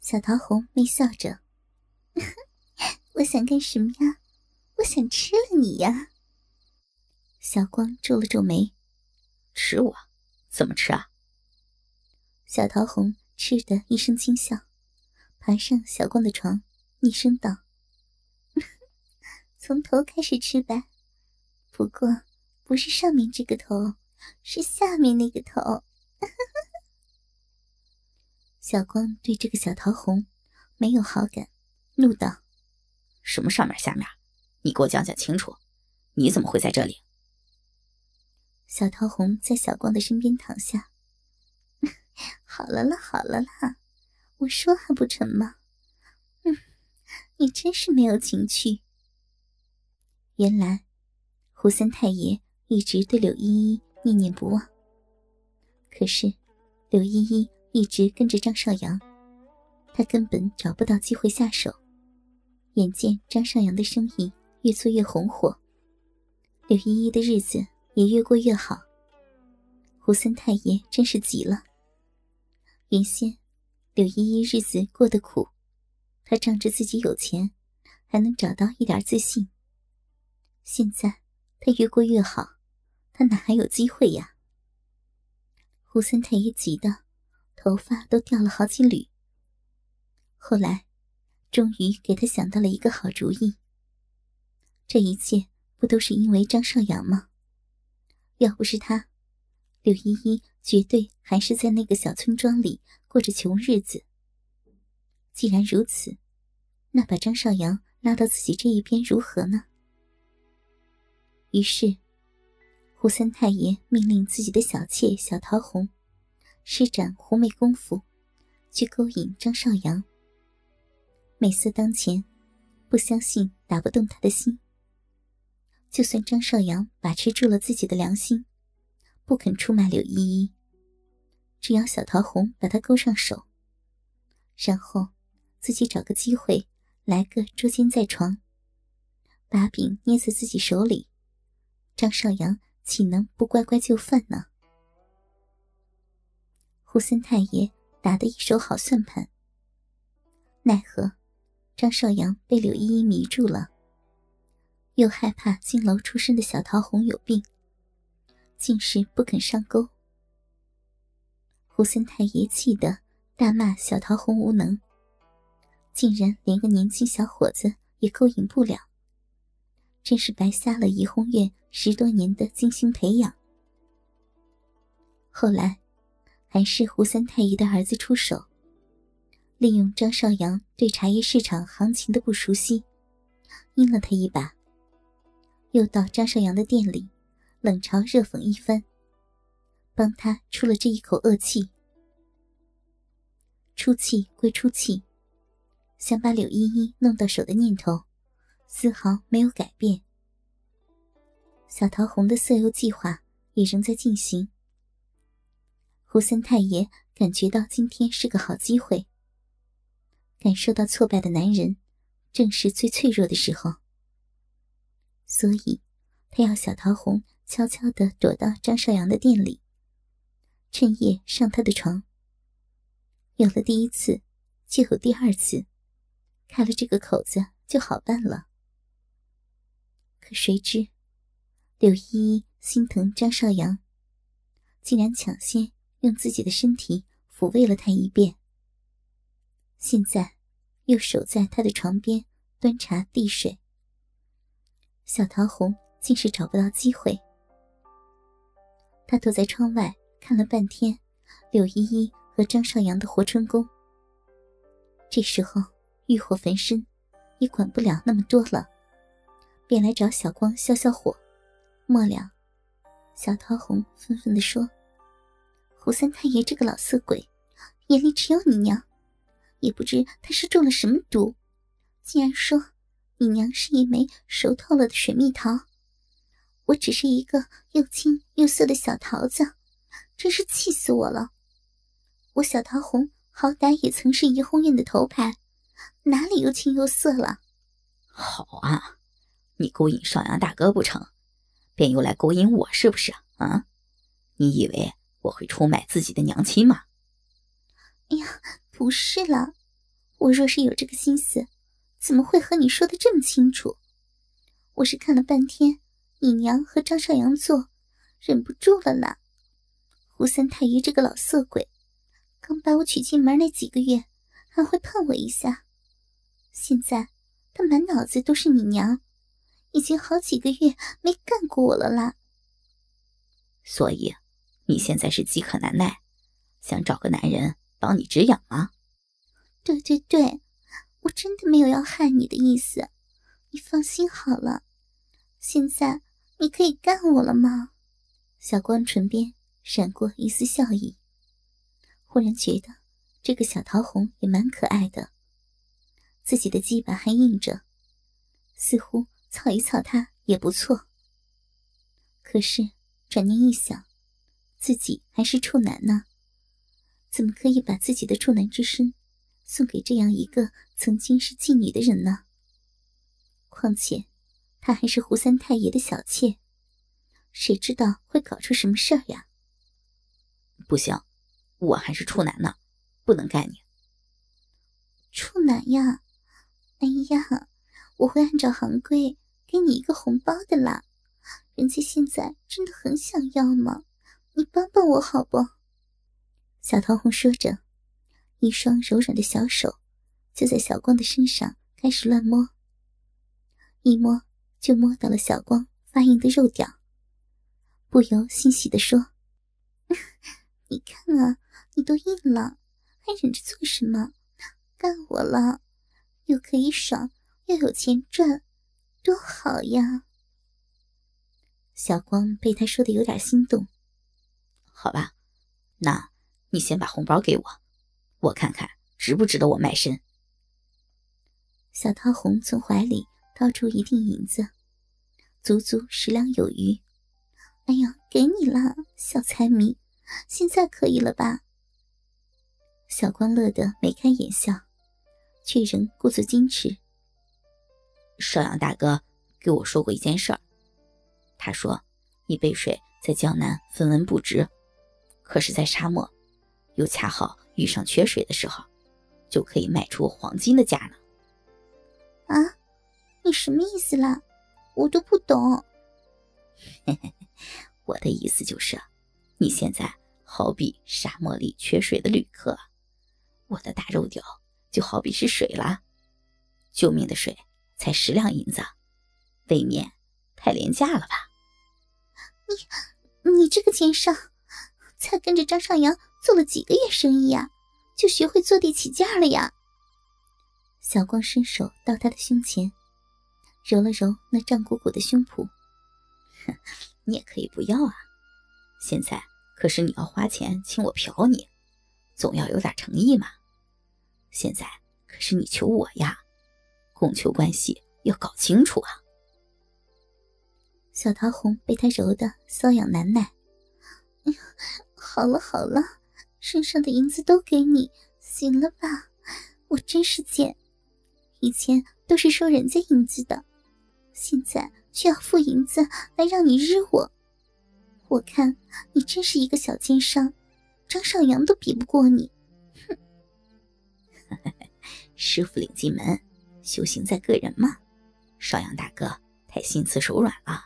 小桃红微笑着：“我想干什么呀？我想吃了你呀！”小光皱了皱眉：“吃我？怎么吃啊？”小桃红嗤的一声轻笑，爬上小光的床，厉声道：“从头开始吃吧，不过不是上面这个头，是下面那个头。” 小光对这个小桃红没有好感，怒道：“什么上面下面？你给我讲讲清楚！你怎么会在这里？”小桃红在小光的身边躺下。好了啦，好了啦，我说还不成吗？嗯，你真是没有情趣。原来，胡三太爷一直对柳依依念念不忘。可是，柳依依。一直跟着张少阳，他根本找不到机会下手。眼见张少阳的生意越做越红火，柳依依的日子也越过越好。胡三太爷真是急了。原先柳依依日子过得苦，他仗着自己有钱，还能找到一点自信。现在他越过越好，他哪还有机会呀？胡三太爷急的。头发都掉了好几缕。后来，终于给他想到了一个好主意。这一切不都是因为张少阳吗？要不是他，柳依依绝对还是在那个小村庄里过着穷日子。既然如此，那把张少阳拉到自己这一边如何呢？于是，胡三太爷命令自己的小妾小桃红。施展狐媚功夫，去勾引张少阳。美色当前，不相信打不动他的心。就算张少阳把持住了自己的良心，不肯出卖柳依依，只要小桃红把他勾上手，然后自己找个机会来个捉奸在床，把柄捏在自己手里，张少阳岂能不乖乖就范呢？胡三太爷打的一手好算盘，奈何张少阳被柳依依迷住了，又害怕金楼出身的小桃红有病，竟是不肯上钩。胡三太爷气得大骂小桃红无能，竟然连个年轻小伙子也勾引不了，真是白瞎了怡红院十多年的精心培养。后来。还是胡三太爷的儿子出手，利用张少阳对茶叶市场行情的不熟悉，阴了他一把。又到张少阳的店里，冷嘲热讽一番，帮他出了这一口恶气。出气归出气，想把柳依依弄到手的念头，丝毫没有改变。小桃红的色诱计划也仍在进行。胡三太爷感觉到今天是个好机会。感受到挫败的男人，正是最脆弱的时候。所以，他要小桃红悄悄地躲到张少阳的店里，趁夜上他的床。有了第一次，就有第二次，开了这个口子就好办了。可谁知，柳依依心疼张少阳，竟然抢先。用自己的身体抚慰了他一遍，现在又守在他的床边端茶递水。小桃红竟是找不到机会，他躲在窗外看了半天柳依依和张少阳的活春宫。这时候欲火焚身，也管不了那么多了，便来找小光消消火。末了，小桃红愤愤地说。胡三太爷这个老色鬼，眼里只有你娘，也不知他是中了什么毒，竟然说你娘是一枚熟透了的水蜜桃，我只是一个又青又涩的小桃子，真是气死我了！我小桃红好歹也曾是怡红院的头牌，哪里又青又涩了？好啊，你勾引少阳大哥不成，便又来勾引我是不是啊？你以为？我会出卖自己的娘亲吗？哎呀，不是啦，我若是有这个心思，怎么会和你说的这么清楚？我是看了半天你娘和张少阳做，忍不住了啦。胡三太爷这个老色鬼，刚把我娶进门那几个月，还会碰我一下，现在他满脑子都是你娘，已经好几个月没干过我了啦。所以，你现在是饥渴难耐，想找个男人帮你止痒吗？对对对，我真的没有要害你的意思，你放心好了。现在你可以干我了吗？小光唇边闪过一丝笑意，忽然觉得这个小桃红也蛮可爱的，自己的鸡巴还硬着，似乎操一操它也不错。可是转念一想，自己还是处男呢，怎么可以把自己的处男之身？送给这样一个曾经是妓女的人呢？况且，她还是胡三太爷的小妾，谁知道会搞出什么事儿呀？不行，我还是处男呢，不能干你。处男呀？哎呀，我会按照行规给你一个红包的啦。人家现在真的很想要吗？你帮帮我好不？小桃红说着。一双柔软的小手就在小光的身上开始乱摸，一摸就摸到了小光发硬的肉屌，不由欣喜地说：“ 你看啊，你都硬了，还忍着做什么？干我了，又可以爽，又有钱赚，多好呀！”小光被他说的有点心动。好吧，那你先把红包给我。我看看值不值得我卖身。小桃红从怀里掏出一锭银子，足足十两有余。哎呀，给你了，小财迷，现在可以了吧？小光乐得眉开眼笑，却仍故作矜持。少阳大哥给我说过一件事儿，他说一杯水在江南分文不值，可是，在沙漠，又恰好。遇上缺水的时候，就可以卖出黄金的价呢。啊，你什么意思啦？我都不懂。我的意思就是，你现在好比沙漠里缺水的旅客，我的大肉屌就好比是水啦。救命的水才十两银子，未免太廉价了吧？你，你这个奸商，才跟着张少阳。做了几个月生意呀，就学会坐地起价了呀。小光伸手到他的胸前，揉了揉那胀鼓鼓的胸脯。哼，你也可以不要啊。现在可是你要花钱请我嫖你，总要有点诚意嘛。现在可是你求我呀，供求关系要搞清楚啊。小桃红被他揉得瘙痒难耐。好了好了。身上的银子都给你，行了吧？我真是贱，以前都是收人家银子的，现在却要付银子来让你日我。我看你真是一个小奸商，张少阳都比不过你。哼！师傅领进门，修行在个人嘛。少阳大哥太心慈手软了，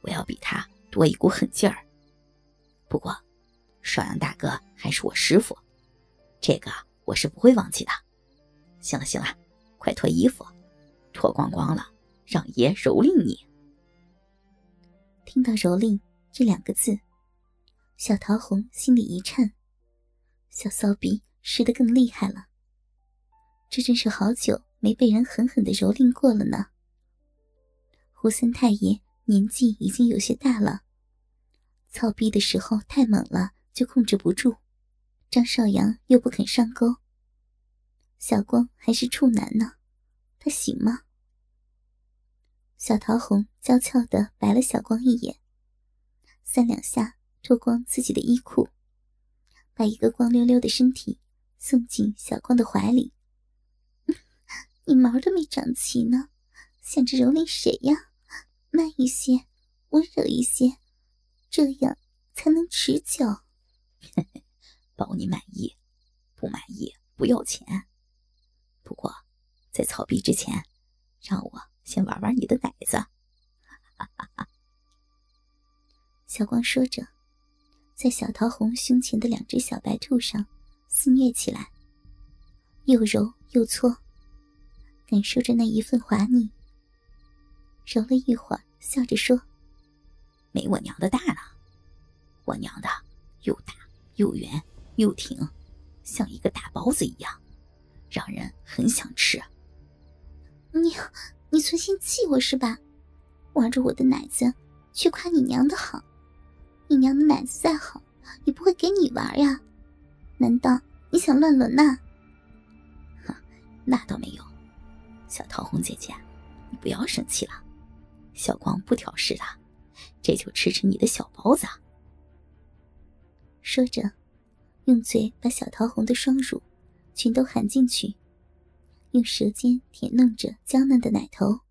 我要比他多一股狠劲儿。不过。少阳大哥还是我师傅，这个我是不会忘记的。行了行了，快脱衣服，脱光光了，让爷蹂躏你。听到“蹂躏”这两个字，小桃红心里一颤，小骚逼湿得更厉害了。这真是好久没被人狠狠的蹂躏过了呢。胡三太爷年纪已经有些大了，操逼的时候太猛了。就控制不住，张少阳又不肯上钩。小光还是处男呢，他行吗？小桃红娇俏的白了小光一眼，三两下脱光自己的衣裤，把一个光溜溜的身体送进小光的怀里。你毛都没长齐呢，想着蹂躏谁呀？慢一些，温柔一些，这样才能持久。保你满意，不满意不要钱。不过在草逼之前，让我先玩玩你的奶子。小光说着，在小桃红胸前的两只小白兔上肆虐起来，又揉又搓，感受着那一份滑腻。揉了一会儿，笑着说：“没我娘的大呢，我娘的又大又圆又挺，像一个大包子一样，让人很想吃。”你，你存心气我是吧？玩着我的奶子，却夸你娘的好。你娘的奶子再好，也不会给你玩呀。难道你想乱伦呐？哼，那倒没有。小桃红姐姐，你不要生气了。小光不挑事的，这就吃吃你的小包子。说着，用嘴把小桃红的双乳全都含进去，用舌尖舔弄着娇嫩的奶头。